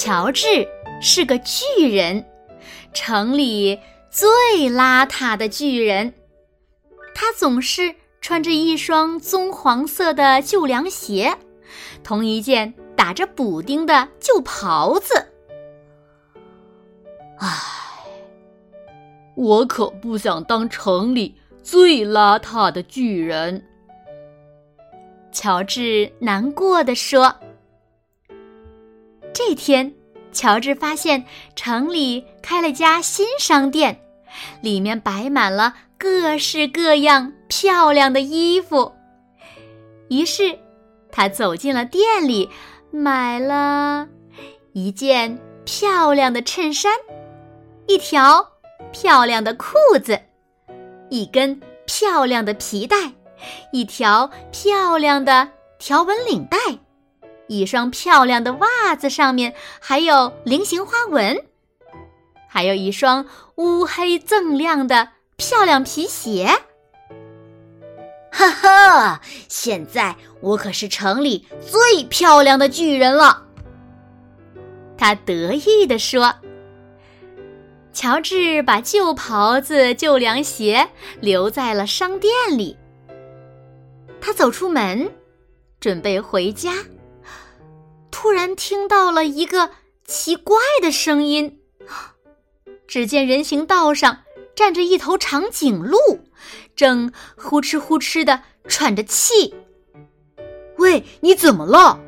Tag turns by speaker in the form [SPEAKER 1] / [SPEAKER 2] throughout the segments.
[SPEAKER 1] 乔治是个巨人，城里最邋遢的巨人。他总是穿着一双棕黄色的旧凉鞋，同一件打着补丁的旧袍子。
[SPEAKER 2] 唉，我可不想当城里最邋遢的巨人。
[SPEAKER 1] 乔治难过的说。这天，乔治发现城里开了家新商店，里面摆满了各式各样漂亮的衣服。于是，他走进了店里，买了一件漂亮的衬衫，一条漂亮的裤子，一根漂亮的皮带，一条漂亮的条纹领带。一双漂亮的袜子，上面还有菱形花纹，还有一双乌黑锃亮的漂亮皮鞋。
[SPEAKER 3] 哈哈！现在我可是城里最漂亮的巨人了。
[SPEAKER 1] 他得意地说。乔治把旧袍子、旧凉鞋留在了商店里。他走出门，准备回家。突然听到了一个奇怪的声音，只见人行道上站着一头长颈鹿，正呼哧呼哧的喘着气。
[SPEAKER 2] 喂，你怎么了？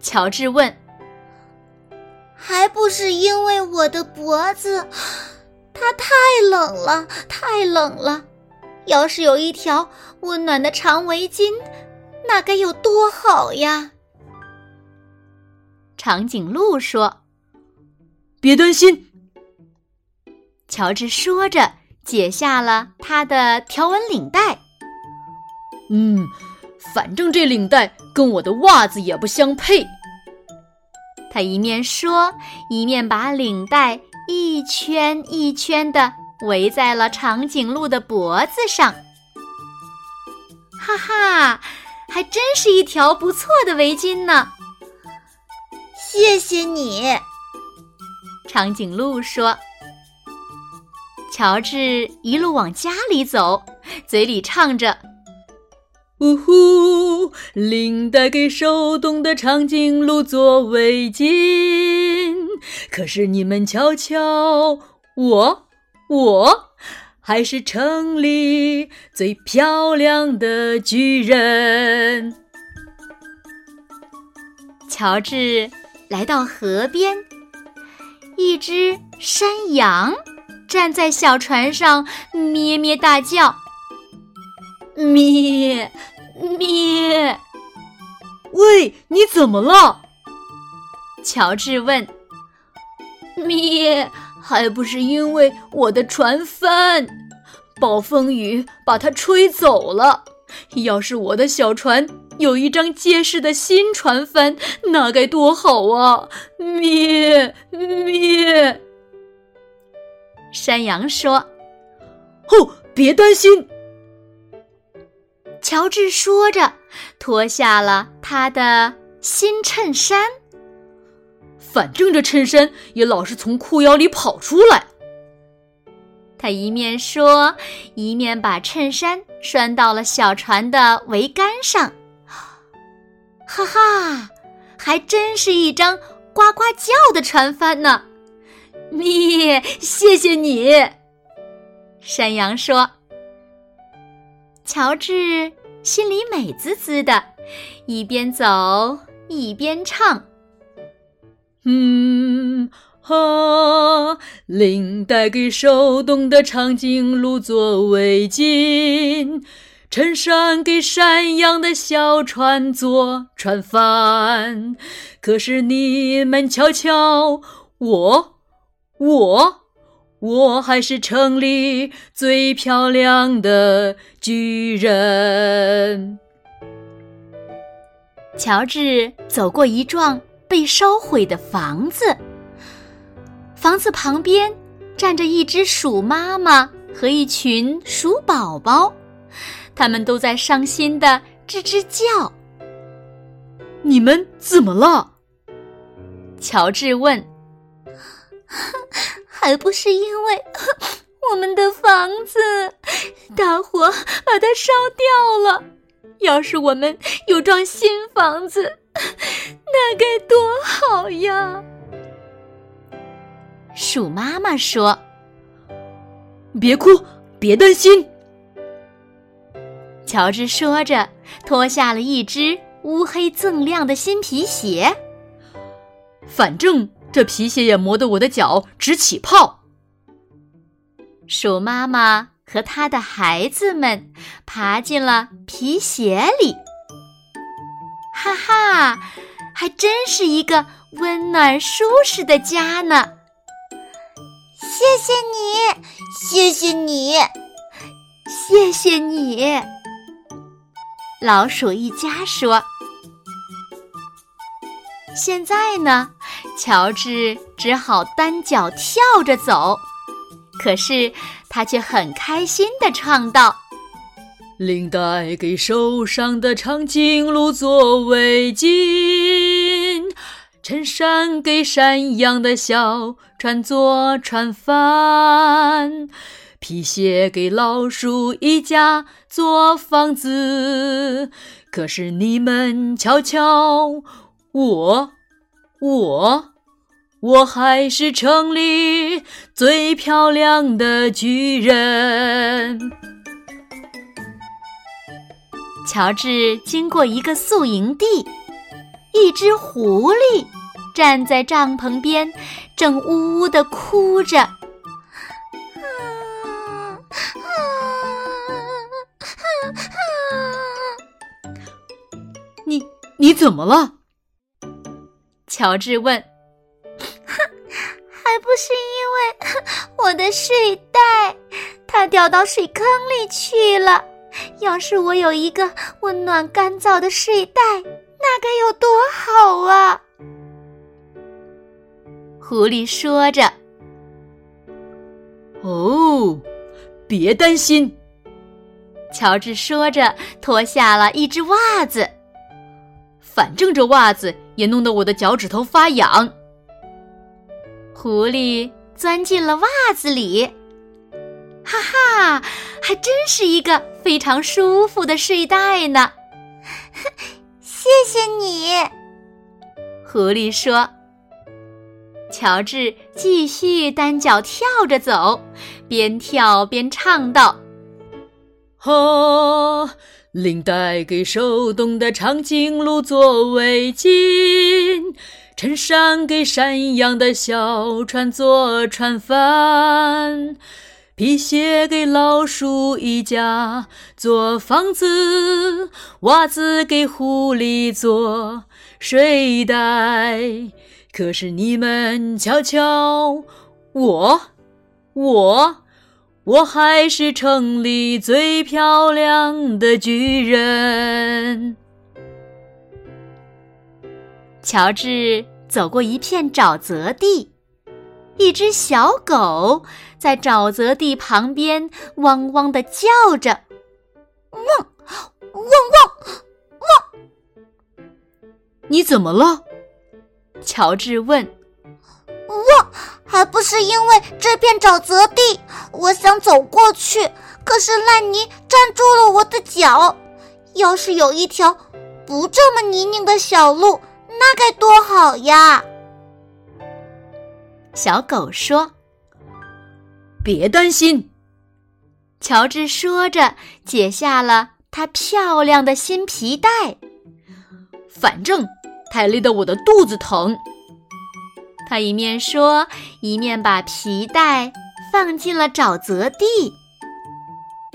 [SPEAKER 1] 乔治问。
[SPEAKER 3] 还不是因为我的脖子，它太冷了，太冷了。要是有一条温暖的长围巾，那该有多好呀！
[SPEAKER 1] 长颈鹿说：“
[SPEAKER 2] 别担心。”
[SPEAKER 1] 乔治说着，解下了他的条纹领带。
[SPEAKER 2] “嗯，反正这领带跟我的袜子也不相配。”
[SPEAKER 1] 他一面说，一面把领带一圈一圈的围在了长颈鹿的脖子上。哈哈，还真是一条不错的围巾呢！
[SPEAKER 3] 谢谢你，
[SPEAKER 1] 长颈鹿说。乔治一路往家里走，嘴里唱着：“
[SPEAKER 2] 呜呼，领带给手冻的长颈鹿做围巾。可是你们瞧瞧，我，我还是城里最漂亮的巨人。”
[SPEAKER 1] 乔治。来到河边，一只山羊站在小船上，咩咩大叫：“
[SPEAKER 3] 咩咩！”
[SPEAKER 2] 喂，你怎么了？
[SPEAKER 1] 乔治问。
[SPEAKER 3] “咩，还不是因为我的船翻，暴风雨把它吹走了。要是我的小船……”有一张结实的新船帆，那该多好啊！咩咩，
[SPEAKER 1] 山羊说：“
[SPEAKER 2] 哦，别担心。”
[SPEAKER 1] 乔治说着，脱下了他的新衬衫。
[SPEAKER 2] 反正这衬衫也老是从裤腰里跑出来。
[SPEAKER 1] 他一面说，一面把衬衫拴到了小船的桅杆上。哈哈，还真是一张呱呱叫的船帆呢！
[SPEAKER 3] 咪，谢谢你。
[SPEAKER 1] 山羊说。乔治心里美滋滋的，一边走一边唱：“
[SPEAKER 2] 嗯哈，领带给手冻的长颈鹿做围巾。”衬衫给山羊的小船做船帆。可是你们瞧瞧，我，我，我还是城里最漂亮的巨人。
[SPEAKER 1] 乔治走过一幢被烧毁的房子，房子旁边站着一只鼠妈妈和一群鼠宝宝，他们都在伤心的吱吱叫。
[SPEAKER 2] 你们怎么了？
[SPEAKER 1] 乔治问。
[SPEAKER 3] 还不是因为 我们的房子，大火把它烧掉了。要是我们有幢新房子，那该多好呀！
[SPEAKER 1] 鼠妈妈说：“
[SPEAKER 2] 别哭，别担心。”
[SPEAKER 1] 乔治说着，脱下了一只乌黑锃亮的新皮鞋。
[SPEAKER 2] 反正这皮鞋也磨得我的脚直起泡。
[SPEAKER 1] 鼠妈妈。和他的孩子们爬进了皮鞋里，哈哈，还真是一个温暖舒适的家呢！
[SPEAKER 4] 谢谢你，谢谢你，
[SPEAKER 3] 谢谢你！
[SPEAKER 1] 老鼠一家说。现在呢，乔治只好单脚跳着走。可是他却很开心地唱道：“
[SPEAKER 2] 领带给受伤的长颈鹿做围巾，衬衫给山羊的小船做船帆，皮鞋给老鼠一家做房子。可是你们瞧瞧，我，我。”我还是城里最漂亮的巨人。
[SPEAKER 1] 乔治经过一个宿营地，一只狐狸站在帐篷边，正呜呜的哭着。
[SPEAKER 2] 你你怎么了？
[SPEAKER 1] 乔治问。
[SPEAKER 4] 哼 还不是因为 我的睡袋，它掉到水坑里去了。要是我有一个温暖干燥的睡袋，那该有多好啊！
[SPEAKER 1] 狐狸说着。
[SPEAKER 2] 哦，别担心，
[SPEAKER 1] 乔治说着，脱下了一只袜子。
[SPEAKER 2] 反正这袜子也弄得我的脚趾头发痒。
[SPEAKER 1] 狐狸钻进了袜子里，哈哈，还真是一个非常舒服的睡袋呢。
[SPEAKER 4] 谢谢你，
[SPEAKER 1] 狐狸说。乔治继续单脚跳着走，边跳边唱道：“
[SPEAKER 2] 哈，领带给手动的长颈鹿做围巾。”衬衫给山羊的小船做船帆，皮鞋给老鼠一家做房子，袜子给狐狸做睡袋。可是你们瞧瞧，我，我，我还是城里最漂亮的巨人。
[SPEAKER 1] 乔治走过一片沼泽地，一只小狗在沼泽地旁边汪汪的叫着，
[SPEAKER 4] 汪汪汪汪！
[SPEAKER 2] 你怎么了？
[SPEAKER 1] 乔治问。
[SPEAKER 4] 汪，还不是因为这片沼泽地，我想走过去，可是烂泥占住了我的脚。要是有一条不这么泥泞的小路。那该多好呀！
[SPEAKER 1] 小狗说：“
[SPEAKER 2] 别担心。”
[SPEAKER 1] 乔治说着，解下了他漂亮的新皮带。
[SPEAKER 2] 反正太累得我的肚子疼。
[SPEAKER 1] 他一面说，一面把皮带放进了沼泽地。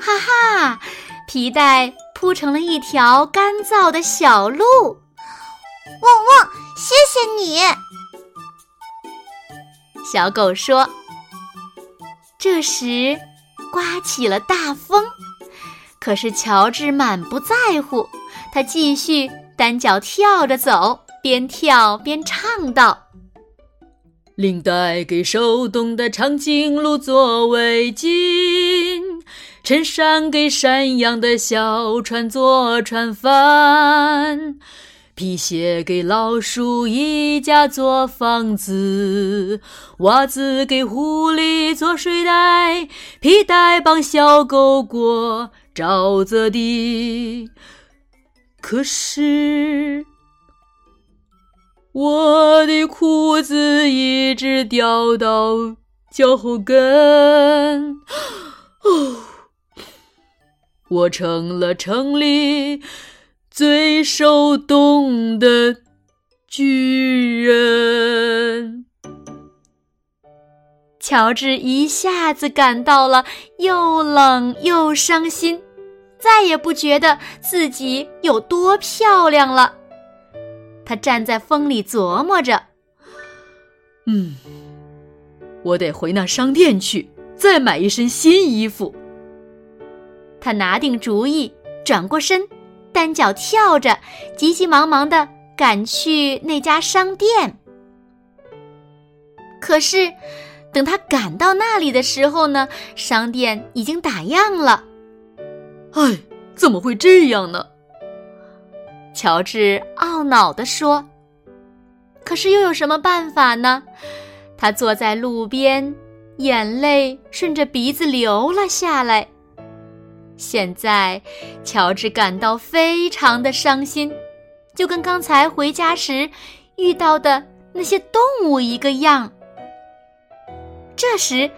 [SPEAKER 1] 哈哈，皮带铺成了一条干燥的小路。
[SPEAKER 4] 汪汪，谢谢你！
[SPEAKER 1] 小狗说。这时，刮起了大风，可是乔治满不在乎，他继续单脚跳着走，边跳边唱道。
[SPEAKER 2] 领带给手动的长颈鹿做围巾，衬衫给山羊的小船做船帆，皮鞋给老鼠一家做房子，袜子给狐狸做睡袋，皮带帮小狗过沼泽地。可是。我的裤子一直掉到脚后跟，哦，我成了城里最受冻的巨人。
[SPEAKER 1] 乔治一下子感到了又冷又伤心，再也不觉得自己有多漂亮了。他站在风里琢磨着：“
[SPEAKER 2] 嗯，我得回那商店去，再买一身新衣服。”
[SPEAKER 1] 他拿定主意，转过身，单脚跳着，急急忙忙的赶去那家商店。可是，等他赶到那里的时候呢，商店已经打烊了。
[SPEAKER 2] 哎，怎么会这样呢？
[SPEAKER 1] 乔治懊恼地说：“可是又有什么办法呢？”他坐在路边，眼泪顺着鼻子流了下来。现在，乔治感到非常的伤心，就跟刚才回家时遇到的那些动物一个样。这时，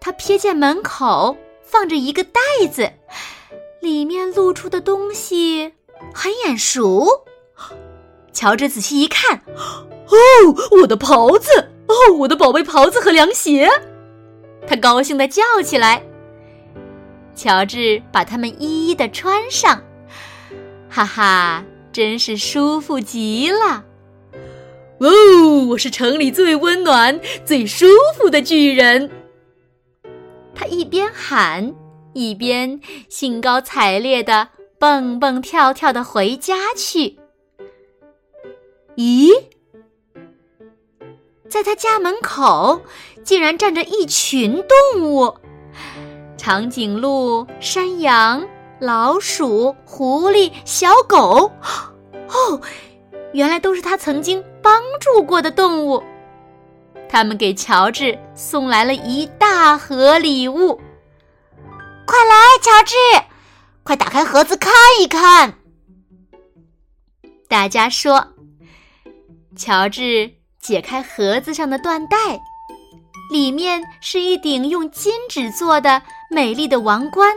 [SPEAKER 1] 他瞥见门口放着一个袋子，里面露出的东西。很眼熟，乔治仔细一看，
[SPEAKER 2] 哦，我的袍子，哦，我的宝贝袍子和凉鞋，
[SPEAKER 1] 他高兴地叫起来。乔治把它们一一的穿上，哈哈，真是舒服极了。
[SPEAKER 2] 哦，我是城里最温暖、最舒服的巨人。
[SPEAKER 1] 他一边喊，一边兴高采烈的。蹦蹦跳跳的回家去。咦，在他家门口竟然站着一群动物：长颈鹿、山羊、老鼠、狐狸、小狗。哦，原来都是他曾经帮助过的动物。他们给乔治送来了一大盒礼物。
[SPEAKER 4] 快来，乔治！快打开盒子看一看！
[SPEAKER 1] 大家说，乔治解开盒子上的缎带，里面是一顶用金纸做的美丽的王冠，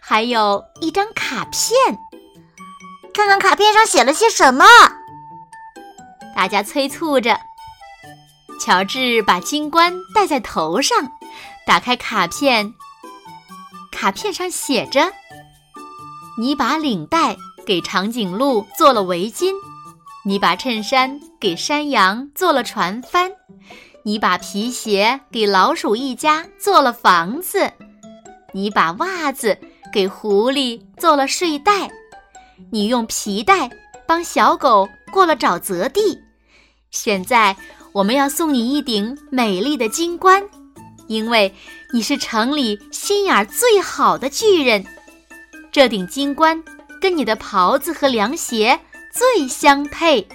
[SPEAKER 1] 还有一张卡片。
[SPEAKER 4] 看看卡片上写了些什么？
[SPEAKER 1] 大家催促着。乔治把金冠戴在头上，打开卡片，卡片上写着。你把领带给长颈鹿做了围巾，你把衬衫给山羊做了船帆，你把皮鞋给老鼠一家做了房子，你把袜子给狐狸做了睡袋，你用皮带帮小狗过了沼泽地。现在我们要送你一顶美丽的金冠，因为你是城里心眼最好的巨人。这顶金冠跟你的袍子和凉鞋最相配。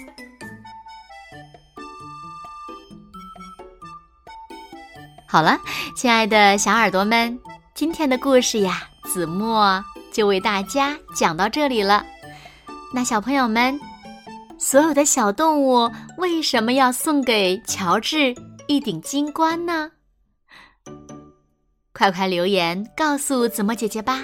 [SPEAKER 1] 好了，亲爱的小耳朵们，今天的故事呀，子墨就为大家讲到这里了。那小朋友们，所有的小动物为什么要送给乔治一顶金冠呢？快快留言告诉子墨姐姐吧。